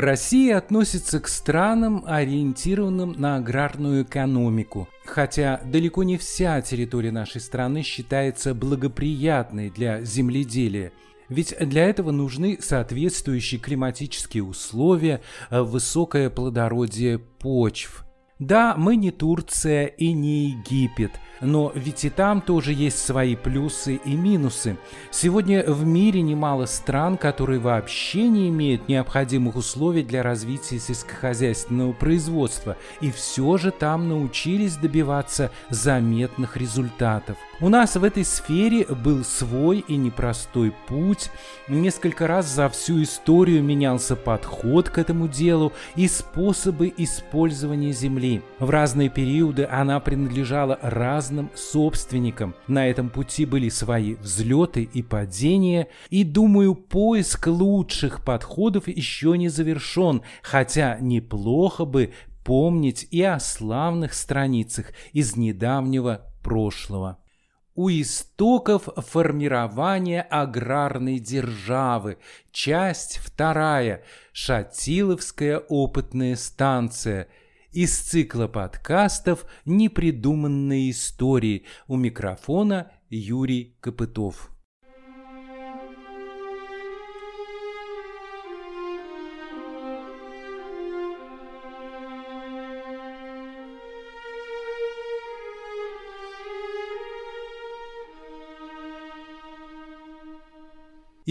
Россия относится к странам, ориентированным на аграрную экономику, хотя далеко не вся территория нашей страны считается благоприятной для земледелия. Ведь для этого нужны соответствующие климатические условия, высокое плодородие почв – да, мы не Турция и не Египет, но ведь и там тоже есть свои плюсы и минусы. Сегодня в мире немало стран, которые вообще не имеют необходимых условий для развития сельскохозяйственного производства, и все же там научились добиваться заметных результатов. У нас в этой сфере был свой и непростой путь. Несколько раз за всю историю менялся подход к этому делу и способы использования земли. В разные периоды она принадлежала разным собственникам. На этом пути были свои взлеты и падения. И, думаю, поиск лучших подходов еще не завершен, хотя неплохо бы помнить и о славных страницах из недавнего прошлого у истоков формирования аграрной державы. Часть вторая. Шатиловская опытная станция. Из цикла подкастов «Непридуманные истории». У микрофона Юрий Копытов.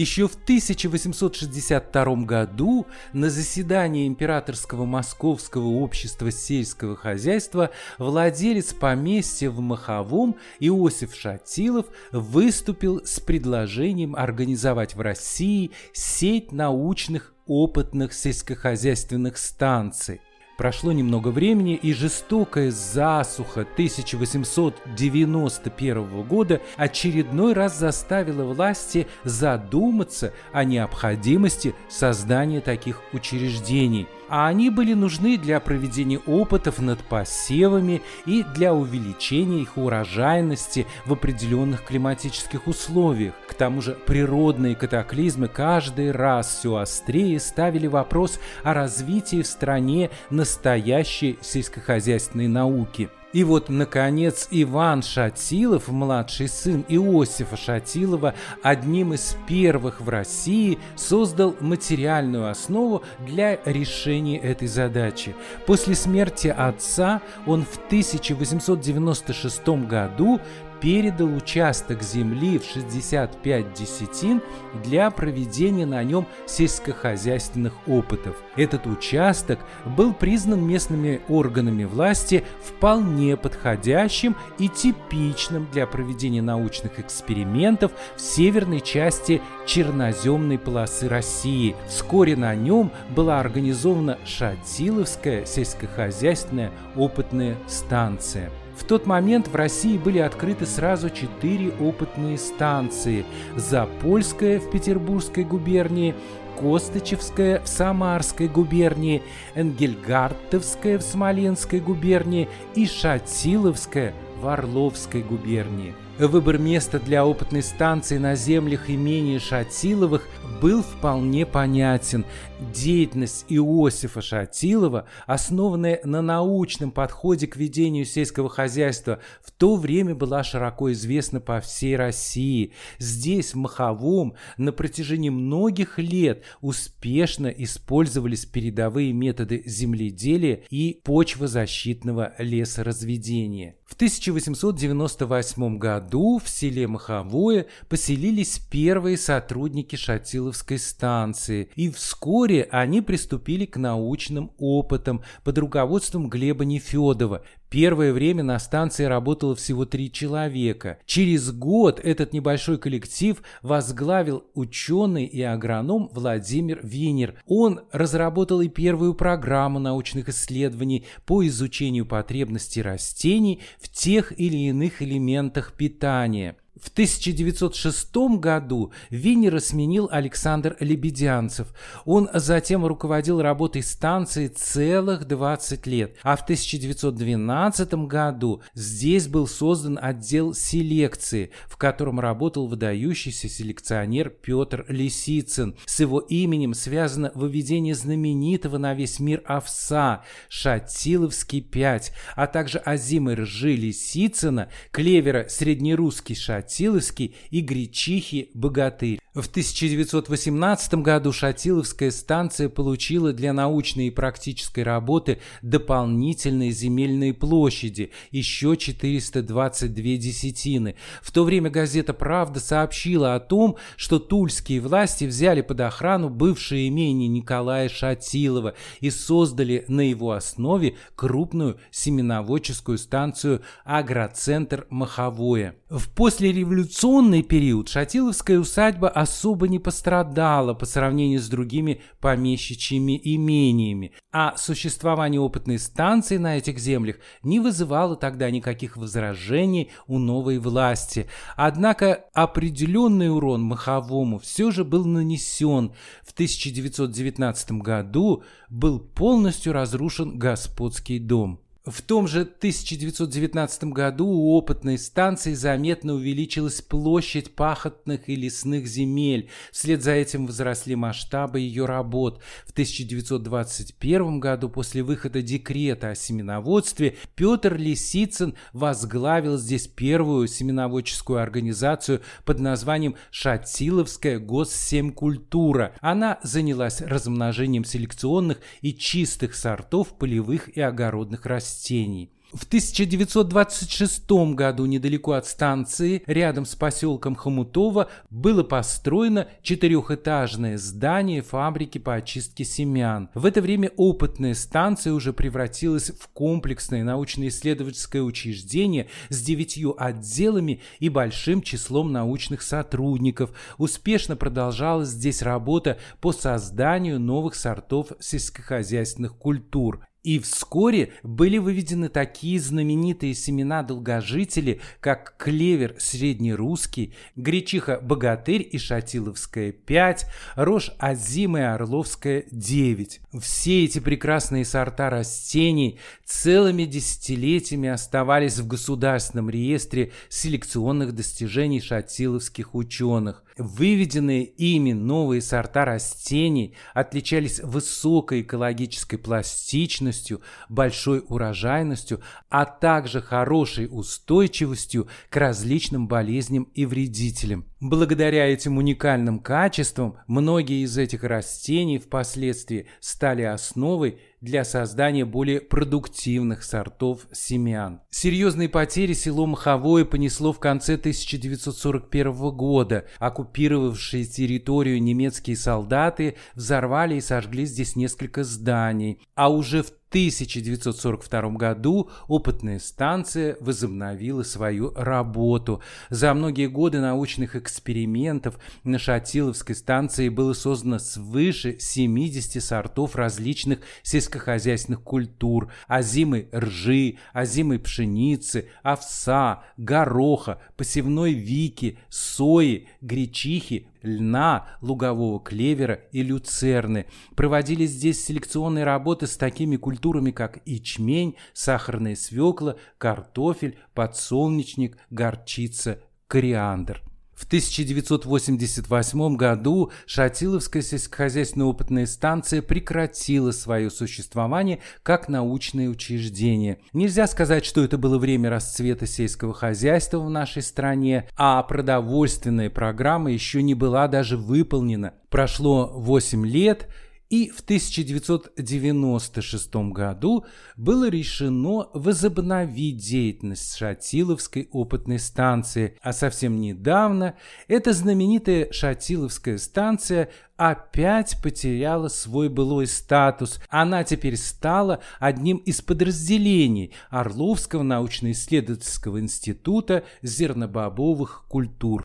Еще в 1862 году на заседании Императорского Московского общества сельского хозяйства владелец поместья в Маховом Иосиф Шатилов выступил с предложением организовать в России сеть научных опытных сельскохозяйственных станций. Прошло немного времени, и жестокая засуха 1891 года очередной раз заставила власти задуматься о необходимости создания таких учреждений – а они были нужны для проведения опытов над посевами и для увеличения их урожайности в определенных климатических условиях. К тому же природные катаклизмы каждый раз все острее ставили вопрос о развитии в стране настоящей сельскохозяйственной науки – и вот, наконец, Иван Шатилов, младший сын Иосифа Шатилова, одним из первых в России создал материальную основу для решения этой задачи. После смерти отца он в 1896 году передал участок земли в 65 десятин для проведения на нем сельскохозяйственных опытов. Этот участок был признан местными органами власти вполне подходящим и типичным для проведения научных экспериментов в северной части черноземной полосы России. Вскоре на нем была организована Шатиловская сельскохозяйственная опытная станция. В тот момент в России были открыты сразу четыре опытные станции. Запольская в Петербургской губернии, Костычевская в Самарской губернии, Энгельгартовская в Смоленской губернии и Шатиловская в Орловской губернии. Выбор места для опытной станции на землях имени Шатиловых был вполне понятен. Деятельность Иосифа Шатилова, основанная на научном подходе к ведению сельского хозяйства, в то время была широко известна по всей России. Здесь, в Маховом, на протяжении многих лет успешно использовались передовые методы земледелия и почвозащитного лесоразведения. В 1898 году в селе Маховое поселились первые сотрудники Шатиловской станции, и вскоре они приступили к научным опытам под руководством Глеба Нефедова, Первое время на станции работало всего три человека. Через год этот небольшой коллектив возглавил ученый и агроном Владимир Винер. Он разработал и первую программу научных исследований по изучению потребностей растений в тех или иных элементах питания. В 1906 году Виннера сменил Александр Лебедянцев. Он затем руководил работой станции целых 20 лет. А в 1912 году здесь был создан отдел селекции, в котором работал выдающийся селекционер Петр Лисицын. С его именем связано выведение знаменитого на весь мир овса Шатиловский 5, а также озимой ржи Лисицына, клевера среднерусский Шатиловский, Шатиловский и Гречихи Богатырь. В 1918 году Шатиловская станция получила для научной и практической работы дополнительные земельные площади, еще 422 десятины. В то время газета «Правда» сообщила о том, что тульские власти взяли под охрану бывшее имение Николая Шатилова и создали на его основе крупную семеноводческую станцию «Агроцентр Маховое». В послереволюционный период Шатиловская усадьба особо не пострадала по сравнению с другими помещичьими имениями, а существование опытной станции на этих землях не вызывало тогда никаких возражений у новой власти. Однако определенный урон Маховому все же был нанесен. В 1919 году был полностью разрушен господский дом. В том же 1919 году у опытной станции заметно увеличилась площадь пахотных и лесных земель. Вслед за этим возросли масштабы ее работ. В 1921 году после выхода декрета о семеноводстве Петр Лисицын возглавил здесь первую семеноводческую организацию под названием Шатиловская госсемкультура. Она занялась размножением селекционных и чистых сортов полевых и огородных растений растений. В 1926 году недалеко от станции, рядом с поселком Хомутово, было построено четырехэтажное здание фабрики по очистке семян. В это время опытная станция уже превратилась в комплексное научно-исследовательское учреждение с девятью отделами и большим числом научных сотрудников. Успешно продолжалась здесь работа по созданию новых сортов сельскохозяйственных культур. И вскоре были выведены такие знаменитые семена-долгожители, как клевер среднерусский, гречиха-богатырь и шатиловская 5, рожь озимая орловская 9. Все эти прекрасные сорта растений целыми десятилетиями оставались в государственном реестре селекционных достижений шатиловских ученых. Выведенные ими новые сорта растений отличались высокой экологической пластичностью, большой урожайностью, а также хорошей устойчивостью к различным болезням и вредителям. Благодаря этим уникальным качествам многие из этих растений впоследствии стали основой для создания более продуктивных сортов семян. Серьезные потери село Маховое понесло в конце 1941 года. Оккупировавшие территорию немецкие солдаты взорвали и сожгли здесь несколько зданий. А уже в 1942 году опытная станция возобновила свою работу. За многие годы научных экспериментов на Шатиловской станции было создано свыше 70 сортов различных сельскохозяйственных культур – озимой ржи, озимой пшеницы, овса, гороха, посевной вики, сои, гречихи, льна, лугового клевера и люцерны. Проводились здесь селекционные работы с такими культурами, как ячмень, сахарная свекла, картофель, подсолнечник, горчица, кориандр. В 1988 году Шатиловская сельскохозяйственная опытная станция прекратила свое существование как научное учреждение. Нельзя сказать, что это было время расцвета сельского хозяйства в нашей стране, а продовольственная программа еще не была даже выполнена. Прошло 8 лет, и в 1996 году было решено возобновить деятельность Шатиловской опытной станции, а совсем недавно эта знаменитая Шатиловская станция опять потеряла свой былой статус. Она теперь стала одним из подразделений Орловского научно-исследовательского института зернобобовых культур.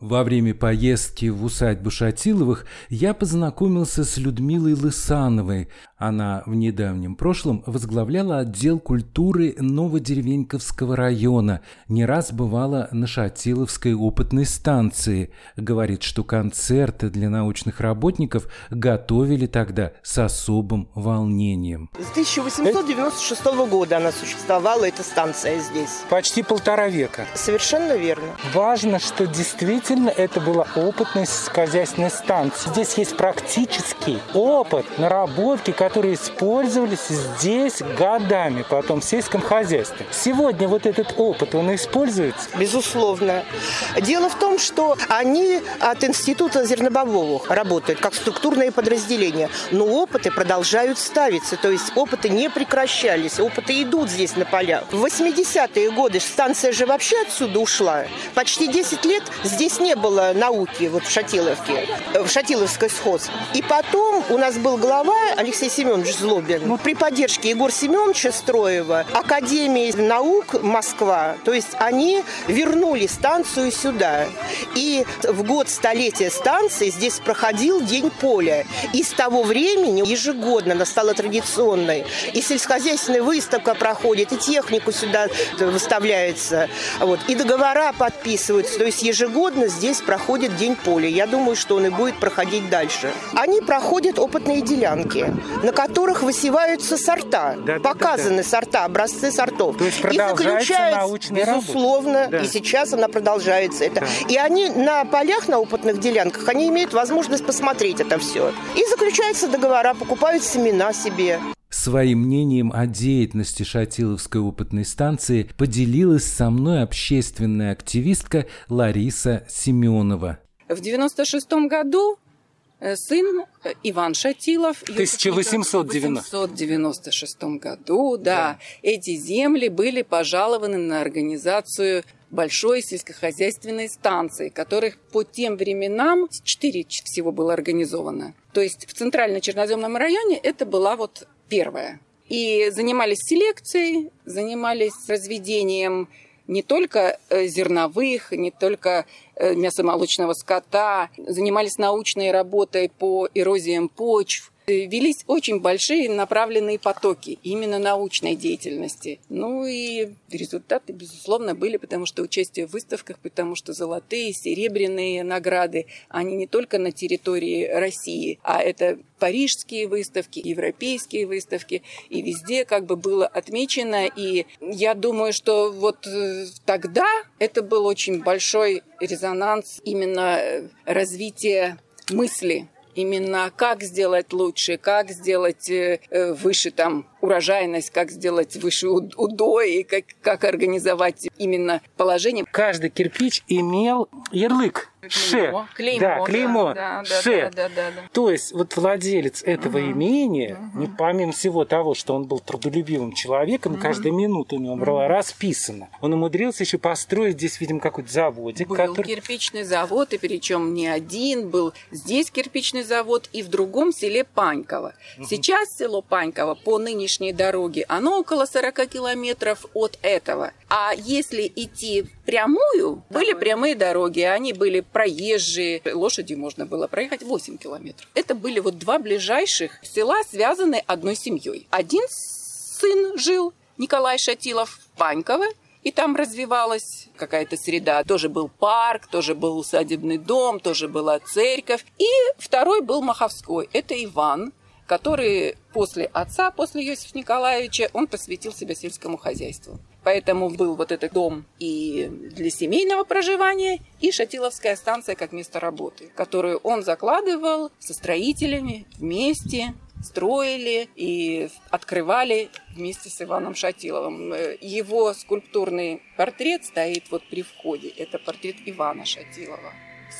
Во время поездки в усадьбу Шатиловых я познакомился с Людмилой Лысановой. Она в недавнем прошлом возглавляла отдел культуры Новодеревеньковского района, не раз бывала на Шатиловской опытной станции. Говорит, что концерты для научных работников готовили тогда с особым волнением. С 1896 года она существовала, эта станция здесь. Почти полтора века. Совершенно верно. Важно, что действительно это была опытная сельскохозяйственная станция. Здесь есть практический опыт, наработки, которые использовались здесь годами потом в сельском хозяйстве. Сегодня вот этот опыт, он используется? Безусловно. Дело в том, что они от Института зернобобовых работают как структурные подразделения, но опыты продолжают ставиться, то есть опыты не прекращались, опыты идут здесь на полях. В 80-е годы станция же вообще отсюда ушла. Почти 10 лет здесь не было науки вот в Шатиловке, в Шатиловской схоз. И потом у нас был глава Алексей Семенович Злобин. Ну, при поддержке Егора Семеновича Строева Академии наук Москва, то есть они вернули станцию сюда. И в год столетия станции здесь проходил День поля. И с того времени ежегодно она стала традиционной. И сельскохозяйственная выставка проходит, и технику сюда выставляется. Вот. И договора подписываются. То есть ежегодно здесь проходит День поля. Я думаю, что он и будет проходить дальше. Они проходят опытные делянки, на которых высеваются сорта. Да, показаны да, да. сорта, образцы сортов. То есть продолжается и научная безусловно, да. и сейчас она продолжается. Это. Да. И они на полях, на опытных делянках, они имеют возможность посмотреть это все. И заключаются договора, покупают семена себе. Своим мнением о деятельности Шатиловской опытной станции поделилась со мной общественная активистка Лариса Семенова. В 1996 году сын э, Иван Шатилов. В 1896 году, да, да, эти земли были пожалованы на организацию большой сельскохозяйственной станции, которых по тем временам четыре всего было организовано. То есть в Центрально-Черноземном районе это была вот первая. И занимались селекцией, занимались разведением не только э, зерновых, не только э, мясомолочного скота, занимались научной работой по эрозиям почв, велись очень большие направленные потоки именно научной деятельности. Ну и результаты, безусловно, были, потому что участие в выставках, потому что золотые, серебряные награды, они не только на территории России, а это парижские выставки, европейские выставки, и везде как бы было отмечено. И я думаю, что вот э, тогда это был очень большой резонанс именно э, развития мысли именно как сделать лучше, как сделать э, э, выше там урожайность, как сделать выше удой, и как, как организовать именно положение. Каждый кирпич имел ярлык. Ше. Клеймо. Да, клеймо. Да, да, Ше. Да, да, да, да. То есть вот владелец этого угу. имения, угу. помимо всего того, что он был трудолюбивым человеком, угу. каждая минута у него угу. была расписана. Он умудрился еще построить здесь, видимо, какой-то заводик. Был который... кирпичный завод, и причем не один, был здесь кирпичный завод и в другом селе Паньково. Угу. Сейчас село Паньково по нынешней дороги, оно около 40 километров от этого. А если идти прямую, были прямые дороги, они были проезжие, лошади можно было проехать 8 километров. Это были вот два ближайших села, связанные одной семьей. Один сын жил, Николай Шатилов, Паньково, и там развивалась какая-то среда. Тоже был парк, тоже был усадебный дом, тоже была церковь. И второй был Маховской. Это Иван, который после отца, после Иосифа Николаевича, он посвятил себя сельскому хозяйству. Поэтому был вот этот дом и для семейного проживания, и Шатиловская станция как место работы, которую он закладывал со строителями вместе, строили и открывали вместе с Иваном Шатиловым. Его скульптурный портрет стоит вот при входе. Это портрет Ивана Шатилова,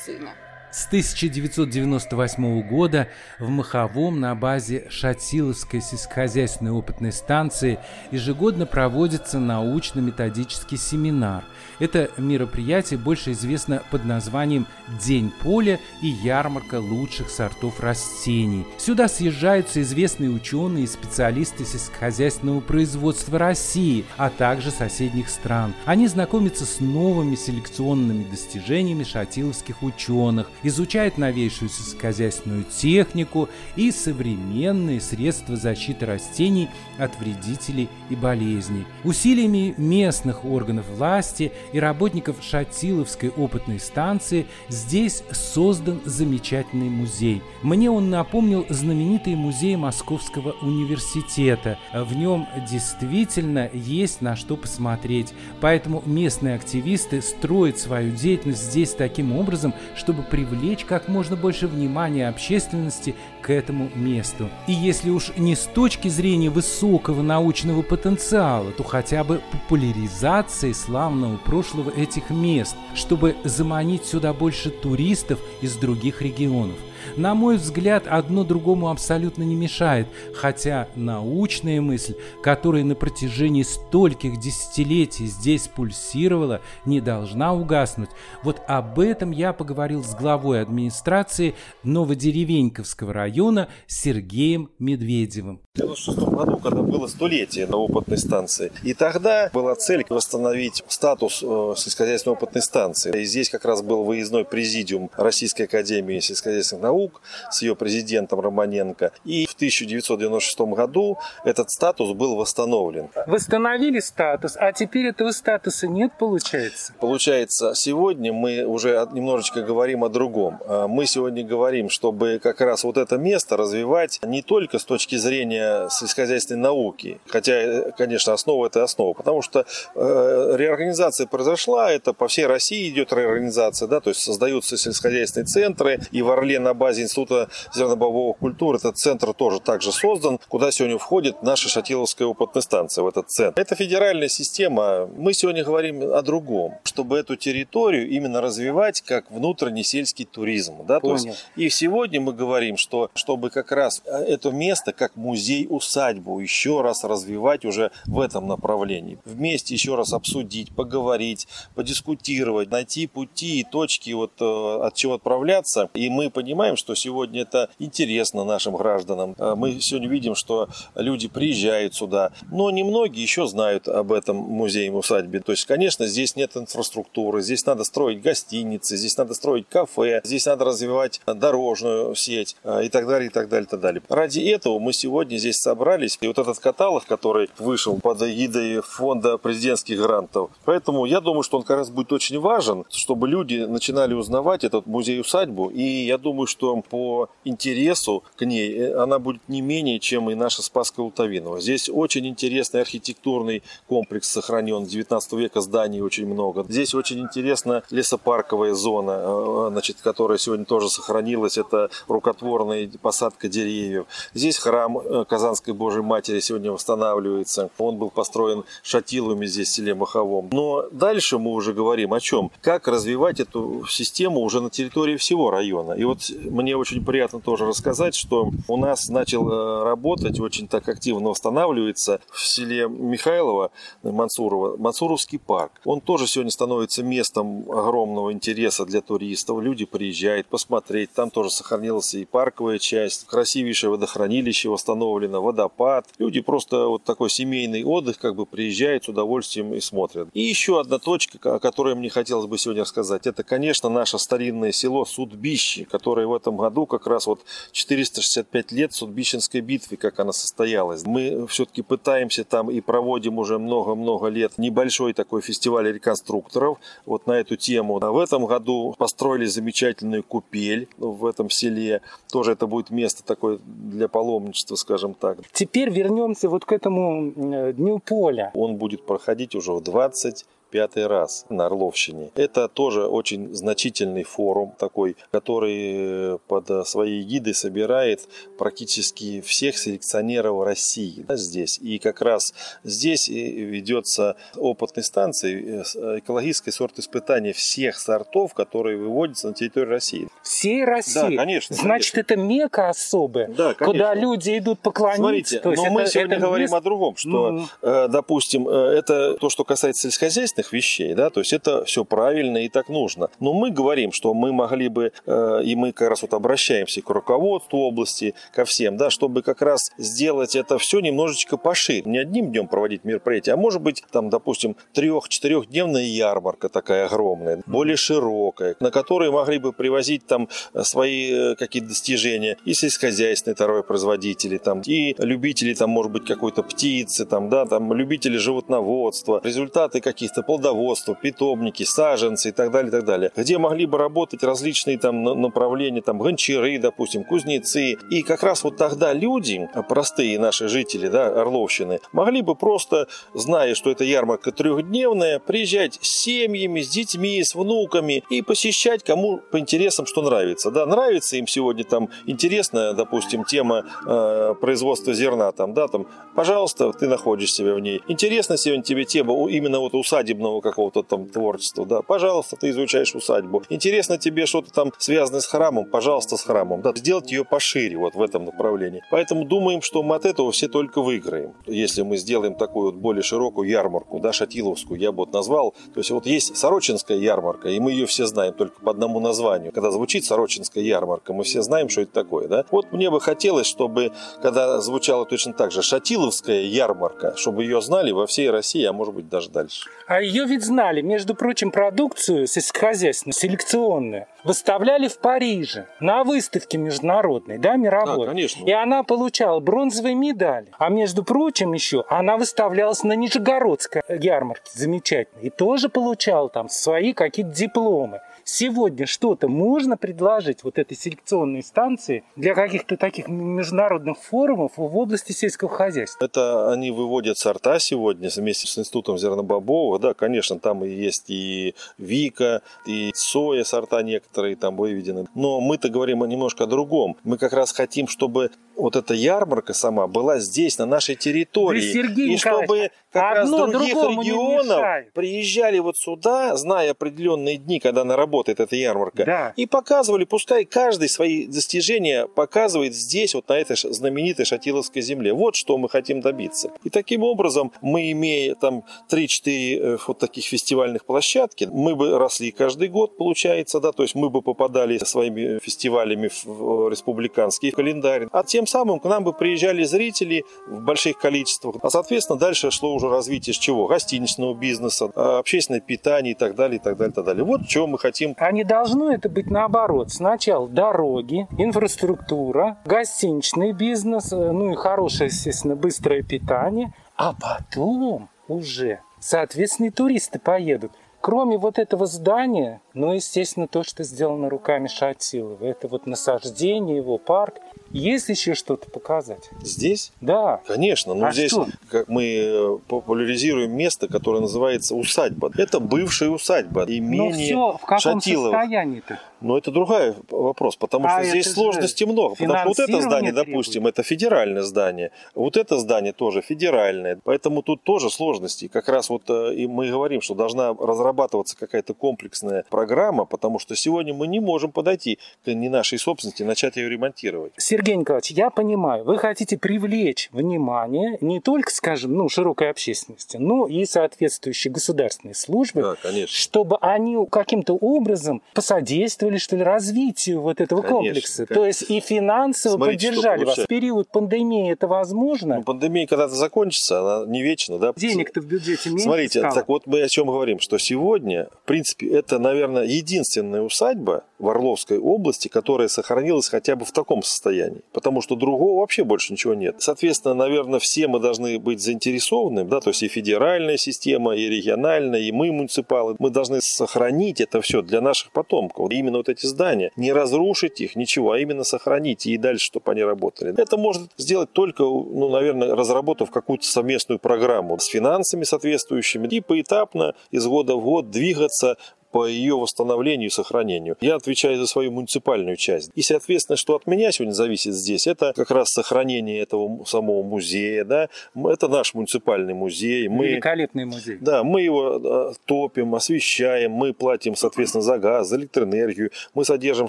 сына. С 1998 года в Маховом на базе Шатиловской сельскохозяйственной опытной станции ежегодно проводится научно-методический семинар. Это мероприятие больше известно под названием «День поля» и ярмарка лучших сортов растений. Сюда съезжаются известные ученые и специалисты сельскохозяйственного производства России, а также соседних стран. Они знакомятся с новыми селекционными достижениями шатиловских ученых, изучает новейшую сельскохозяйственную технику и современные средства защиты растений от вредителей и болезней. Усилиями местных органов власти и работников Шатиловской опытной станции здесь создан замечательный музей. Мне он напомнил знаменитый музей Московского университета. В нем действительно есть на что посмотреть, поэтому местные активисты строят свою деятельность здесь таким образом, чтобы привлечь как можно больше внимания общественности к этому месту. И если уж не с точки зрения высокого научного потенциала, то хотя бы популяризации славного прошлого этих мест, чтобы заманить сюда больше туристов из других регионов. На мой взгляд, одно другому абсолютно не мешает, хотя научная мысль, которая на протяжении стольких десятилетий здесь пульсировала, не должна угаснуть. Вот об этом я поговорил с главой администрации Новодеревеньковского района Сергеем Медведевым. В 1996 году, когда было столетие на опытной станции, и тогда была цель восстановить статус э, сельскохозяйственной опытной станции. И здесь как раз был выездной президиум Российской Академии сельскохозяйственных наук с ее президентом Романенко. И в 1996 году этот статус был восстановлен. Восстановили статус, а теперь этого статуса нет, получается? Получается, сегодня мы уже немножечко говорим о другом. А мы сегодня говорим, чтобы как раз вот это место развивать не только с точки зрения сельскохозяйственной науки, хотя, конечно, основа это основа, потому что э, реорганизация произошла, это по всей России идет реорганизация, да, то есть создаются сельскохозяйственные центры, и в Орле на базе Института зернобобовых культур этот центр тоже также создан, куда сегодня входит наша Шатиловская опытная станция в этот центр. Это федеральная система. Мы сегодня говорим о другом, чтобы эту территорию именно развивать как внутренний сельский туризм. Да? То есть, и сегодня мы говорим, что чтобы как раз это место как музей-усадьбу еще раз развивать уже в этом направлении. Вместе еще раз обсудить, поговорить, подискутировать, найти пути и точки, вот, э, от чего отправляться. И мы понимаем, понимаем, что сегодня это интересно нашим гражданам. Э, мы сегодня видим, что люди приезжают сюда, но немногие еще знают об этом музее-усадьбе. То есть, конечно, здесь нет инфраструктуры, здесь надо строить гостиницы, здесь надо строить кафе, здесь надо развивать дорожную сеть э, и так далее, и так далее, и так далее. Ради этого мы сегодня здесь собрались. И вот этот каталог, который вышел под эгидой фонда президентских грантов. Поэтому я думаю, что он как раз будет очень важен, чтобы люди начинали узнавать этот музей-усадьбу. И я думаю, что что по интересу к ней э, она будет не менее, чем и наша Спасская Лутовинова. Здесь очень интересный архитектурный комплекс сохранен. 19 века зданий очень много. Здесь очень интересна лесопарковая зона, э, значит, которая сегодня тоже сохранилась. Это рукотворная посадка деревьев. Здесь храм э, Казанской Божьей Матери сегодня восстанавливается. Он был построен шатилами здесь в селе Маховом. Но дальше мы уже говорим о чем? Как развивать эту систему уже на территории всего района. И вот мне очень приятно тоже рассказать, что у нас начал э, работать, очень так активно восстанавливается в селе Михайлово, Мансурова, Мансуровский парк. Он тоже сегодня становится местом огромного интереса для туристов. Люди приезжают посмотреть. Там тоже сохранилась и парковая часть, красивейшее водохранилище восстановлено, водопад. Люди просто вот такой семейный отдых как бы приезжают с удовольствием и смотрят. И еще одна точка, о которой мне хотелось бы сегодня рассказать, это, конечно, наше старинное село Судбище, которое в этом году как раз вот 465 лет Судбищенской битвы, как она состоялась. Мы все-таки пытаемся там и проводим уже много-много лет небольшой такой фестиваль реконструкторов вот на эту тему. А в этом году построили замечательную купель в этом селе. Тоже это будет место такое для паломничества, скажем так. Теперь вернемся вот к этому Дню поля. Он будет проходить уже в 20 пятый раз на Орловщине. Это тоже очень значительный форум такой, который под своей гидой собирает практически всех селекционеров России да, здесь. И как раз здесь ведется опытной станции э, экологической сорт испытания всех сортов, которые выводятся на территорию России. Всей России? Да, конечно. Значит, конечно. это мека особая, да, куда люди идут поклониться. Смотрите, но это, мы сегодня это говорим о другом, что, mm-hmm. допустим, э, это то, что касается сельскохозяйственных вещей, да, то есть это все правильно и так нужно. Но мы говорим, что мы могли бы, и мы как раз вот обращаемся к руководству области, ко всем, да, чтобы как раз сделать это все немножечко пошире. Не одним днем проводить мероприятие, а может быть, там, допустим, трех-четырехдневная ярмарка такая огромная, более широкая, на которой могли бы привозить там свои какие-то достижения и сельскохозяйственные товаропроизводители, там, и любители, там, может быть, какой-то птицы, там, да, там, любители животноводства, результаты каких-то плодоводства, питомники, саженцы и так далее, и так далее, где могли бы работать различные там направления, там, гончары, допустим, кузнецы. И как раз вот тогда люди, простые наши жители, да, Орловщины, могли бы просто, зная, что эта ярмарка трехдневная, приезжать с семьями, с детьми, с внуками и посещать кому по интересам, что нравится. Да, нравится им сегодня там интересная, допустим, тема э, производства зерна, там, да, там, пожалуйста, ты находишь себя в ней. Интересна сегодня тебе тема именно вот усадебного какого-то там творчества, да, пожалуйста, ты изучаешь усадьбу. Интересно тебе что-то там связанное с храмом, пожалуйста, с храмом, да, сделать ее пошире вот в этом направлении. Поэтому думаем, что мы от этого все только выиграем. Если мы сделаем такую вот более широкую ярмарку, да, шатиловскую, я бы вот назвал. То есть вот есть Сорочинская ярмарка, и мы ее все знаем только по одному названию. Когда звучит Сорочинская ярмарка, мы все знаем, что это такое, да. Вот мне бы хотелось, чтобы, когда звучало точно так же Шатиловская ярмарка, чтобы ее знали во всей России, а может быть даже дальше. А ее ведь знали, между прочим, продукцию сельскохозяйственную, селекционную, выставляли в Париже на выставке международной, да, мировой. Да, конечно. И она получала бронзовые медали. А между прочим еще она выставлялась на Нижегородской ярмарке замечательно. И тоже получала там свои какие-то дипломы сегодня что-то можно предложить вот этой селекционной станции для каких-то таких международных форумов в области сельского хозяйства? Это они выводят сорта сегодня вместе с Институтом Зернобобового. Да, конечно, там и есть и Вика, и соя сорта некоторые там выведены. Но мы-то говорим немножко о другом. Мы как раз хотим, чтобы вот эта ярмарка сама была здесь, на нашей территории. Да, Сергей и чтобы как раз других регионов приезжали вот сюда, зная определенные дни, когда она работает, эта ярмарка, да. и показывали, пускай каждый свои достижения показывает здесь, вот на этой знаменитой Шатиловской земле. Вот что мы хотим добиться. И таким образом мы, имея там 3-4 э, вот таких фестивальных площадки, мы бы росли каждый год, получается, да, то есть мы бы попадали своими фестивалями в республиканский календарь, а тем самым к нам бы приезжали зрители в больших количествах, а соответственно дальше шло уже развитие с чего? Гостиничного бизнеса, а, общественное питание и так далее, и так далее, и так далее. Вот чего мы хотим. А не должно это быть наоборот. Сначала дороги, инфраструктура, гостиничный бизнес, э, ну и хорошее, естественно, быстрое питание, а потом уже, соответственно, и туристы поедут. Кроме вот этого здания, ну, естественно, то, что сделано руками Шатилова, это вот насаждение, его парк, есть еще что-то показать? Здесь? Да. Конечно. Ну, а здесь что? мы э, популяризируем место, которое называется усадьба. Это бывшая усадьба Ну все, в каком Шатилова. состоянии-то? Но это другой вопрос, потому А что здесь сложностей много. Потому что вот это здание, требует. допустим, это федеральное здание. Вот это здание тоже федеральное. Поэтому тут тоже сложности. Как раз вот э, и мы говорим, что должна разрабатываться какая-то комплексная программа, потому что сегодня мы не можем подойти к не нашей собственности и начать ее ремонтировать. Сергей Николаевич, я понимаю, вы хотите привлечь внимание не только, скажем, ну, широкой общественности, но и соответствующие государственные службы, Да, конечно. чтобы они каким-то образом посодействовали, что ли, развитию вот этого Конечно, комплекса. конечно. То есть и финансово Смотрите, поддержали вас. В период пандемии это возможно? Ну, пандемия когда-то закончится, она не вечна, да? Денег-то в бюджете меньше Смотрите, стало. так вот мы о чем говорим, что сегодня, в принципе, это, наверное, наверное, единственная усадьба в Орловской области, которая сохранилась хотя бы в таком состоянии. Потому что другого вообще больше ничего нет. Соответственно, наверное, все мы должны быть заинтересованы, да, то есть и федеральная система, и региональная, и мы, муниципалы, мы должны сохранить это все для наших потомков. И именно вот эти здания, не разрушить их, ничего, а именно сохранить и дальше, чтобы они работали. Это может сделать только, ну, наверное, разработав какую-то совместную программу с финансами соответствующими и поэтапно из года в год двигаться по ее восстановлению и сохранению. Я отвечаю за свою муниципальную часть. И, соответственно, что от меня сегодня зависит здесь, это как раз сохранение этого самого музея. Да? Это наш муниципальный музей. Мы, Великолепный музей. Да, мы его топим, освещаем, мы платим, соответственно, за газ, за электроэнергию, мы содержим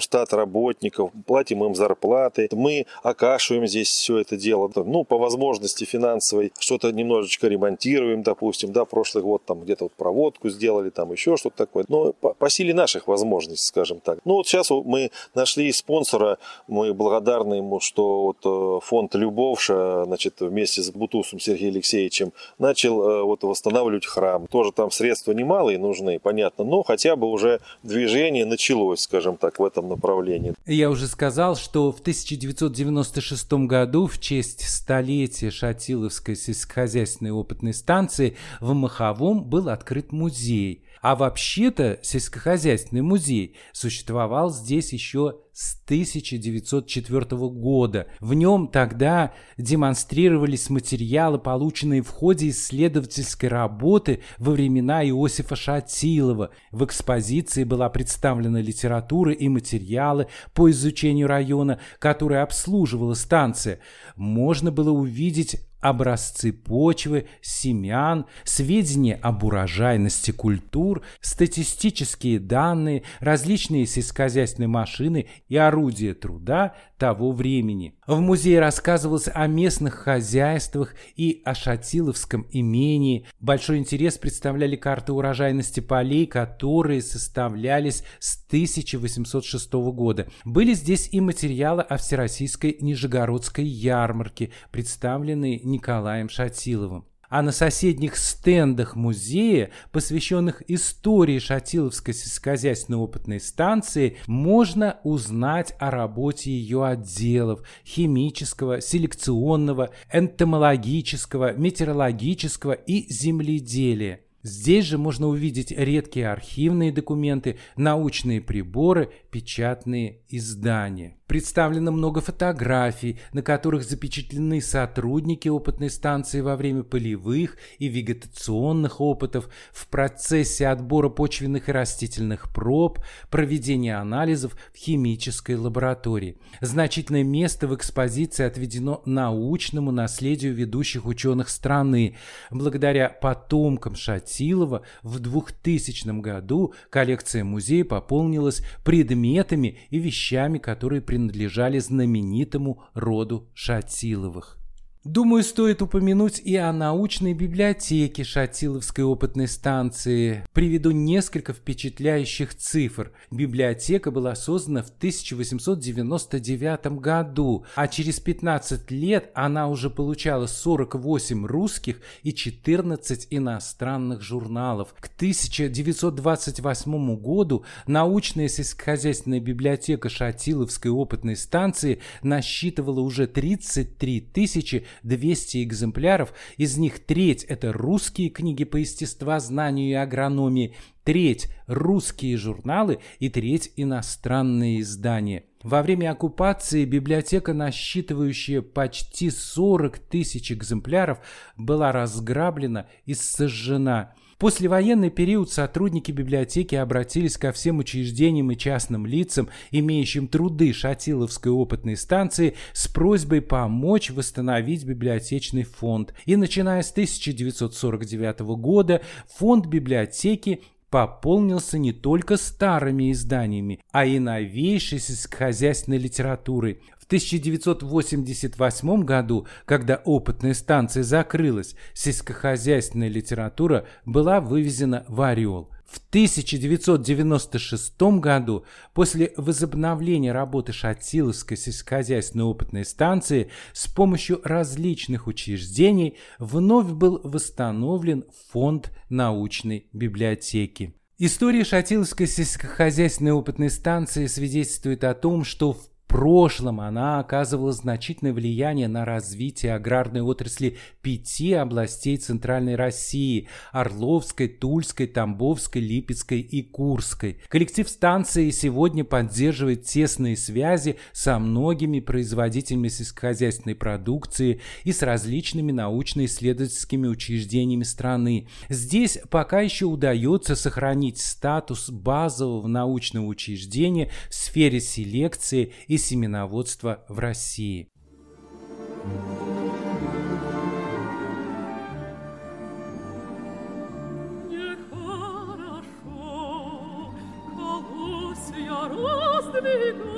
штат работников, платим им зарплаты, мы окашиваем здесь все это дело. Ну, по возможности финансовой что-то немножечко ремонтируем, допустим, да, прошлый год там где-то вот проводку сделали, там еще что-то такое. Но по, по силе наших возможностей, скажем так. Ну вот сейчас мы нашли спонсора, мы благодарны ему, что вот э, фонд Любовша, значит, вместе с Бутусом Сергеем Алексеевичем начал э, вот восстанавливать храм. Тоже там средства немалые нужны, понятно, но хотя бы уже движение началось, скажем так, в этом направлении. Я уже сказал, что в 1996 году в честь столетия Шатиловской сельскохозяйственной опытной станции в Маховом был открыт музей – а вообще-то сельскохозяйственный музей существовал здесь еще с 1904 года. В нем тогда демонстрировались материалы, полученные в ходе исследовательской работы во времена Иосифа Шатилова. В экспозиции была представлена литература и материалы по изучению района, который обслуживала станция. Можно было увидеть образцы почвы, семян, сведения об урожайности культур, статистические данные, различные сельскохозяйственные машины и орудия труда того времени. В музее рассказывалось о местных хозяйствах и о Шатиловском имении. Большой интерес представляли карты урожайности полей, которые составлялись с 1806 года. Были здесь и материалы о Всероссийской Нижегородской ярмарке, представленные Николаем Шатиловым а на соседних стендах музея, посвященных истории Шатиловской сельскохозяйственной опытной станции, можно узнать о работе ее отделов химического, селекционного, энтомологического, метеорологического и земледелия. Здесь же можно увидеть редкие архивные документы, научные приборы, печатные издания. Представлено много фотографий, на которых запечатлены сотрудники опытной станции во время полевых и вегетационных опытов, в процессе отбора почвенных и растительных проб, проведения анализов в химической лаборатории. Значительное место в экспозиции отведено научному наследию ведущих ученых страны. Благодаря потомкам Шатилова в 2000 году коллекция музея пополнилась предметами и вещами, которые принадлежали знаменитому роду Шатиловых. Думаю, стоит упомянуть и о научной библиотеке Шатиловской опытной станции. Приведу несколько впечатляющих цифр. Библиотека была создана в 1899 году, а через 15 лет она уже получала 48 русских и 14 иностранных журналов. К 1928 году научная сельскохозяйственная библиотека Шатиловской опытной станции насчитывала уже 33 тысячи 200 экземпляров, из них треть – это русские книги по естествознанию и агрономии, треть – русские журналы и треть – иностранные издания. Во время оккупации библиотека, насчитывающая почти 40 тысяч экземпляров, была разграблена и сожжена – послевоенный период сотрудники библиотеки обратились ко всем учреждениям и частным лицам, имеющим труды Шатиловской опытной станции, с просьбой помочь восстановить библиотечный фонд. И начиная с 1949 года фонд библиотеки пополнился не только старыми изданиями, а и новейшей сельскохозяйственной литературой. В 1988 году, когда опытная станция закрылась, сельскохозяйственная литература была вывезена в Орел. В 1996 году, после возобновления работы Шатиловской сельскохозяйственной опытной станции, с помощью различных учреждений вновь был восстановлен фонд научной библиотеки. История Шатиловской сельскохозяйственной опытной станции свидетельствует о том, что в прошлом она оказывала значительное влияние на развитие аграрной отрасли пяти областей Центральной России – Орловской, Тульской, Тамбовской, Липецкой и Курской. Коллектив станции сегодня поддерживает тесные связи со многими производителями сельскохозяйственной продукции и с различными научно-исследовательскими учреждениями страны. Здесь пока еще удается сохранить статус базового научного учреждения в сфере селекции и семеноводства в России. сюда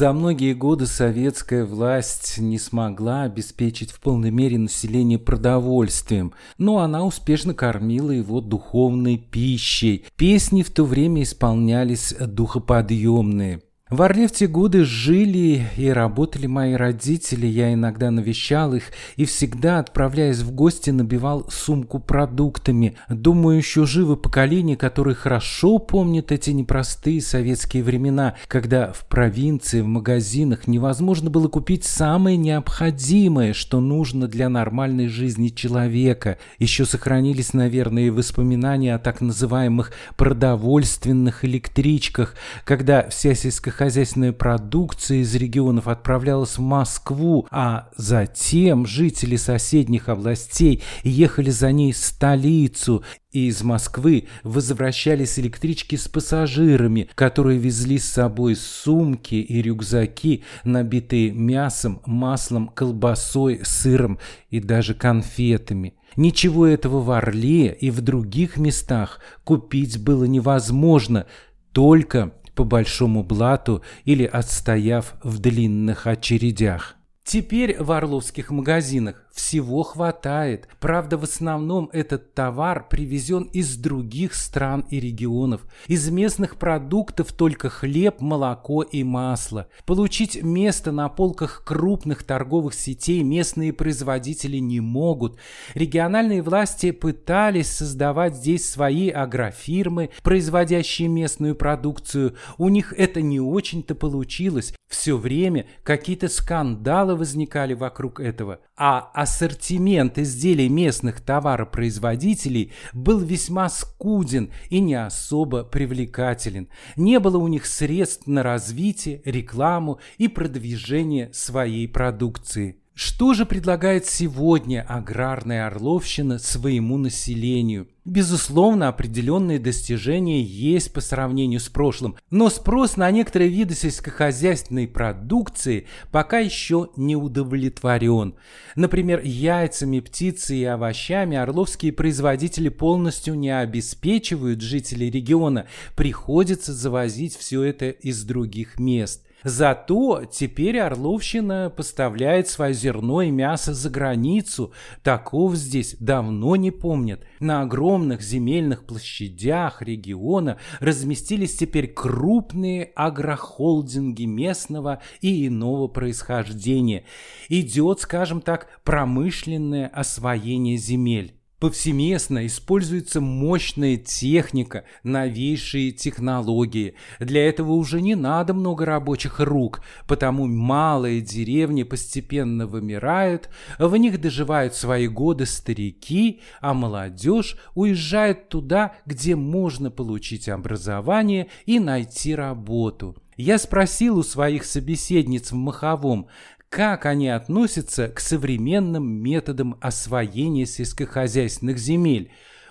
За многие годы советская власть не смогла обеспечить в полной мере население продовольствием, но она успешно кормила его духовной пищей. Песни в то время исполнялись духоподъемные – в Орле в те годы жили и работали мои родители, я иногда навещал их и всегда, отправляясь в гости, набивал сумку продуктами. Думаю, еще живы поколения, которые хорошо помнят эти непростые советские времена, когда в провинции, в магазинах невозможно было купить самое необходимое, что нужно для нормальной жизни человека. Еще сохранились, наверное, воспоминания о так называемых продовольственных электричках, когда вся сельскохозяйственная сельскохозяйственная продукция из регионов отправлялась в Москву, а затем жители соседних областей ехали за ней в столицу, и из Москвы возвращались электрички с пассажирами, которые везли с собой сумки и рюкзаки, набитые мясом, маслом, колбасой, сыром и даже конфетами. Ничего этого в Орле и в других местах купить было невозможно, только по большому блату или отстояв в длинных очередях. Теперь в орловских магазинах всего хватает. Правда, в основном этот товар привезен из других стран и регионов. Из местных продуктов только хлеб, молоко и масло. Получить место на полках крупных торговых сетей местные производители не могут. Региональные власти пытались создавать здесь свои агрофирмы, производящие местную продукцию. У них это не очень-то получилось. Все время какие-то скандалы возникали вокруг этого, а ассортимент изделий местных товаропроизводителей был весьма скуден и не особо привлекателен. Не было у них средств на развитие, рекламу и продвижение своей продукции. Что же предлагает сегодня аграрная Орловщина своему населению? Безусловно, определенные достижения есть по сравнению с прошлым, но спрос на некоторые виды сельскохозяйственной продукции пока еще не удовлетворен. Например, яйцами, птицей и овощами орловские производители полностью не обеспечивают жителей региона, приходится завозить все это из других мест. Зато теперь Орловщина поставляет свое зерно и мясо за границу. Таков здесь давно не помнят. На огромных земельных площадях региона разместились теперь крупные агрохолдинги местного и иного происхождения. Идет, скажем так, промышленное освоение земель. Повсеместно используется мощная техника, новейшие технологии. Для этого уже не надо много рабочих рук, потому малые деревни постепенно вымирают, в них доживают свои годы старики, а молодежь уезжает туда, где можно получить образование и найти работу. Я спросил у своих собеседниц в Маховом, как они относятся к современным методам освоения сельскохозяйственных земель.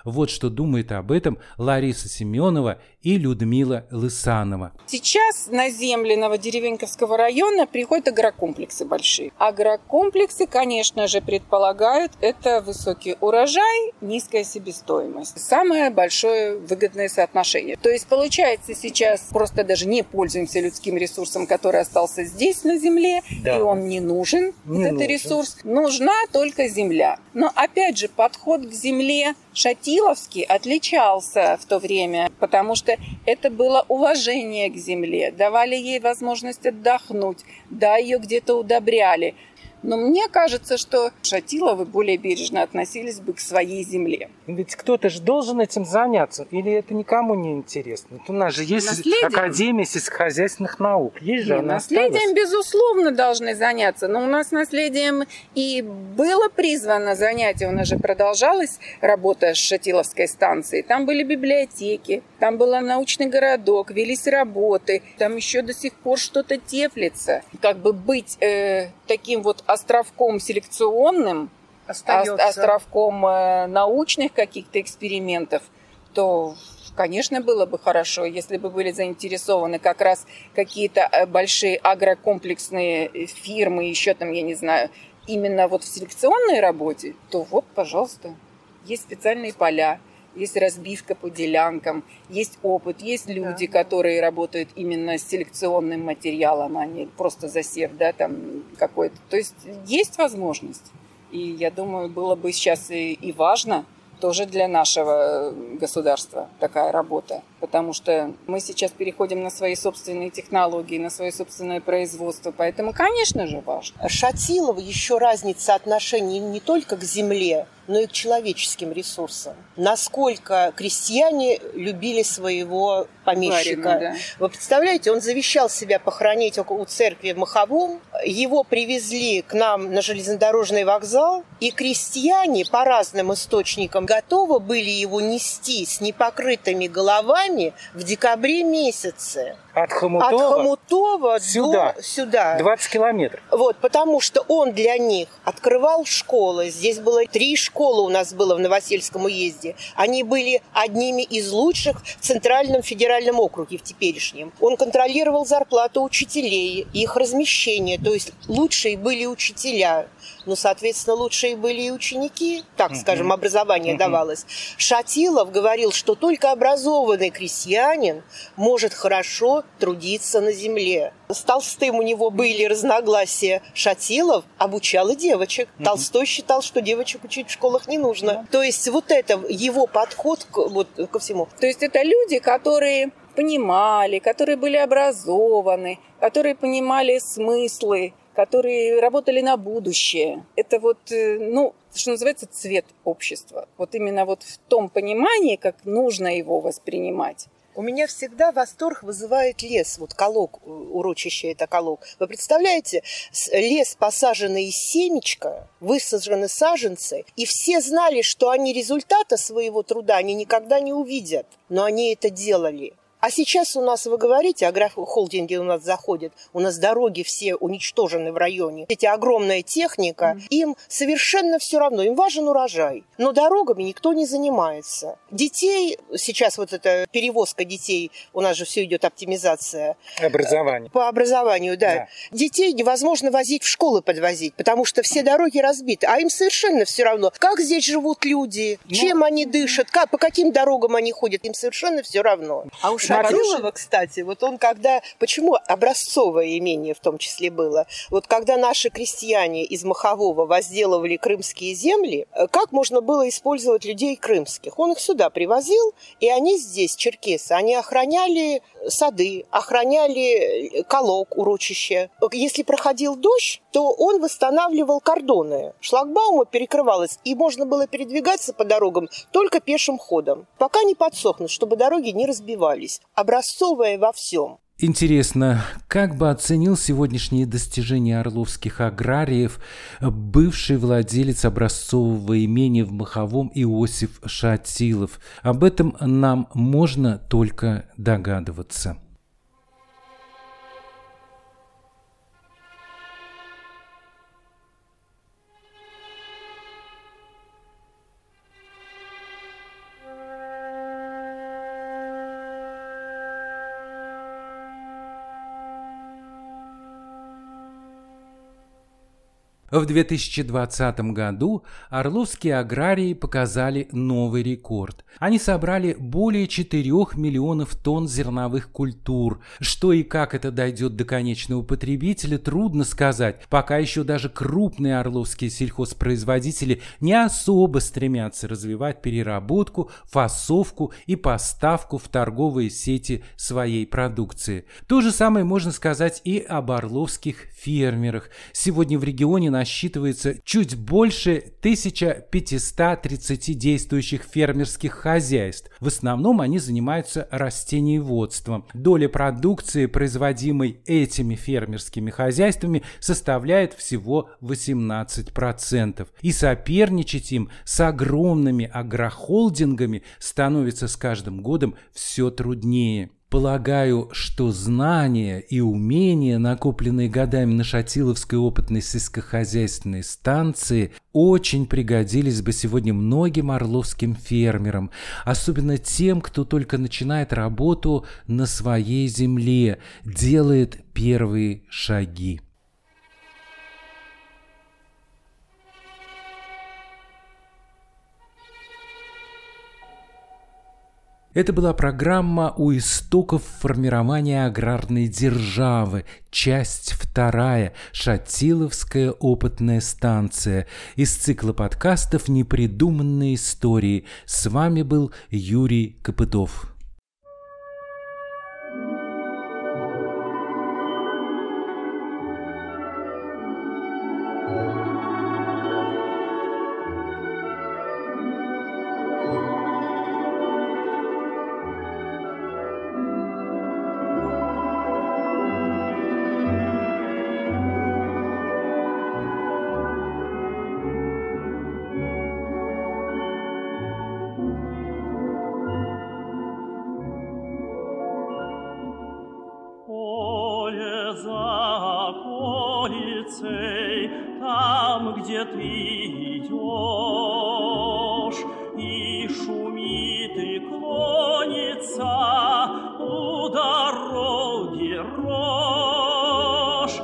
Вот что думает об этом Лариса Семенова и Людмила Лысанова. Сейчас на земли Новодеревеньковского района приходят агрокомплексы большие. Агрокомплексы, конечно же, предполагают это высокий урожай, низкая себестоимость. Самое большое выгодное соотношение. То есть получается сейчас просто даже не пользуемся людским ресурсом, который остался здесь на земле, да. и он не нужен, не этот нужен. ресурс. Нужна только земля. Но опять же, подход к земле Шатиловский отличался в то время, потому что это было уважение к земле, давали ей возможность отдохнуть, да, ее где-то удобряли – но мне кажется, что Шатиловы более бережно относились бы к своей земле. Ведь кто-то же должен этим заняться, или это никому не интересно? Вот у нас же есть наследием. Академия сельскохозяйственных наук. Есть же Нет, она Наследием, осталась. безусловно, должны заняться. Но у нас наследием и было призвано занятие. У нас же продолжалась работа с Шатиловской станцией. Там были библиотеки, там был научный городок, велись работы. Там еще до сих пор что-то теплится. Как бы быть э, таким вот островком селекционным, Остается. островком э, научных каких-то экспериментов, то конечно, было бы хорошо, если бы были заинтересованы как раз какие-то э, большие агрокомплексные фирмы, еще там, я не знаю, именно вот в селекционной работе, то вот, пожалуйста, есть специальные поля, есть разбивка по делянкам, есть опыт, есть люди, да. которые работают именно с селекционным материалом, а не просто засев, да, там какой-то. То есть есть возможность. И я думаю, было бы сейчас и, и важно тоже для нашего государства такая работа, потому что мы сейчас переходим на свои собственные технологии, на свое собственное производство, поэтому, конечно же, важно. Шатилова еще разница отношений не только к земле, но и к человеческим ресурсам. Насколько крестьяне любили своего помещика. Барина, да. Вы представляете, он завещал себя похоронить у церкви в Маховом. Его привезли к нам на железнодорожный вокзал, и крестьяне по разным источникам готовы были его нести с непокрытыми головами в декабре месяце. От Хомутова, От Хомутова сюда, до сюда. 20 километров. Вот, потому что он для них открывал школы. Здесь было три школы у нас было в Новосельском уезде. Они были одними из лучших в Центральном федеральном округе, в теперешнем. Он контролировал зарплату учителей, их размещение. То То есть лучшие были учителя, ну, соответственно, лучшие были и ученики, так скажем, образование давалось. Шатилов говорил, что только образованный крестьянин может хорошо трудиться на земле. С Толстым у него были разногласия. Шатилов обучал и девочек. Толстой считал, что девочек учить в школах не нужно. То есть вот это его подход к, вот, ко всему. То есть это люди, которые понимали, которые были образованы, которые понимали смыслы, которые работали на будущее. Это вот, э, ну, что называется, цвет общества. Вот именно вот в том понимании, как нужно его воспринимать. У меня всегда восторг вызывает лес. Вот колок, урочище это колок. Вы представляете, лес посаженный из семечка, высажены саженцы, и все знали, что они результата своего труда они никогда не увидят. Но они это делали. А сейчас у нас, вы говорите, агрохолдинги у нас заходят, у нас дороги все уничтожены в районе. Эти огромная техника, им совершенно все равно, им важен урожай. Но дорогами никто не занимается. Детей, сейчас вот эта перевозка детей, у нас же все идет оптимизация, Образование. по образованию, да. Да. Детей невозможно возить в школы подвозить, потому что все дороги разбиты, а им совершенно все равно, как здесь живут люди, Ну, чем они дышат, как, по каким дорогам они ходят, им совершенно все равно. А у Шатилова, кстати, вот он когда, почему образцовое имение в том числе было, вот когда наши крестьяне из Махового возделывали крымские земли, э, как можно было использовать людей крымских? Он их сюда привозил, и они здесь, черкесы, они охраняли сады, охраняли колок, урочище. Если проходил дождь, то он восстанавливал кордоны. Шлагбаума перекрывалась, и можно было передвигаться по дорогам только пешим ходом, пока не подсохнут, чтобы дороги не разбивались. Образцовое во всем. Интересно, как бы оценил сегодняшние достижения орловских аграриев бывший владелец образцового имения в Маховом Иосиф Шатилов? Об этом нам можно только догадываться. В 2020 году орловские аграрии показали новый рекорд. Они собрали более 4 миллионов тонн зерновых культур. Что и как это дойдет до конечного потребителя, трудно сказать. Пока еще даже крупные орловские сельхозпроизводители не особо стремятся развивать переработку, фасовку и поставку в торговые сети своей продукции. То же самое можно сказать и об орловских фермерах. Сегодня в регионе насчитывается чуть больше 1530 действующих фермерских хозяйств. В основном они занимаются растениеводством. Доля продукции, производимой этими фермерскими хозяйствами, составляет всего 18%. И соперничать им с огромными агрохолдингами становится с каждым годом все труднее. Полагаю, что знания и умения, накопленные годами на Шатиловской опытной сельскохозяйственной станции, очень пригодились бы сегодня многим орловским фермерам, особенно тем, кто только начинает работу на своей земле, делает первые шаги. Это была программа «У истоков формирования аграрной державы», часть вторая, Шатиловская опытная станция, из цикла подкастов «Непридуманные истории». С вами был Юрий Копытов. Идешь, и шумит и клонится у дороги рожь,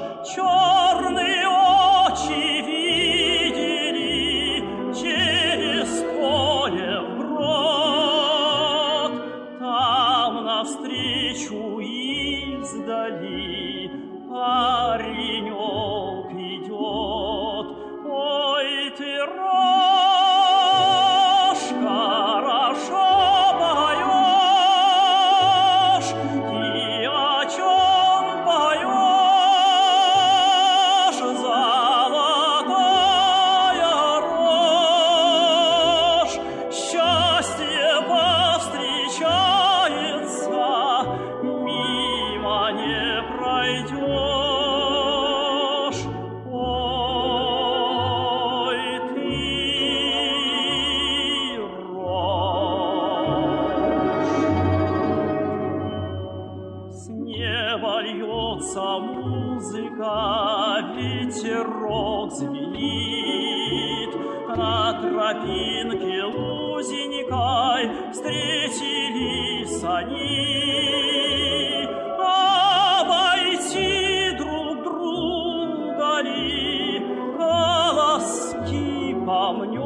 помнешь,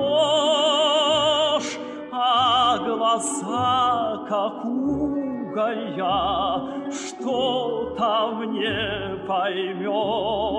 а глаза, как уголья, что там не поймешь.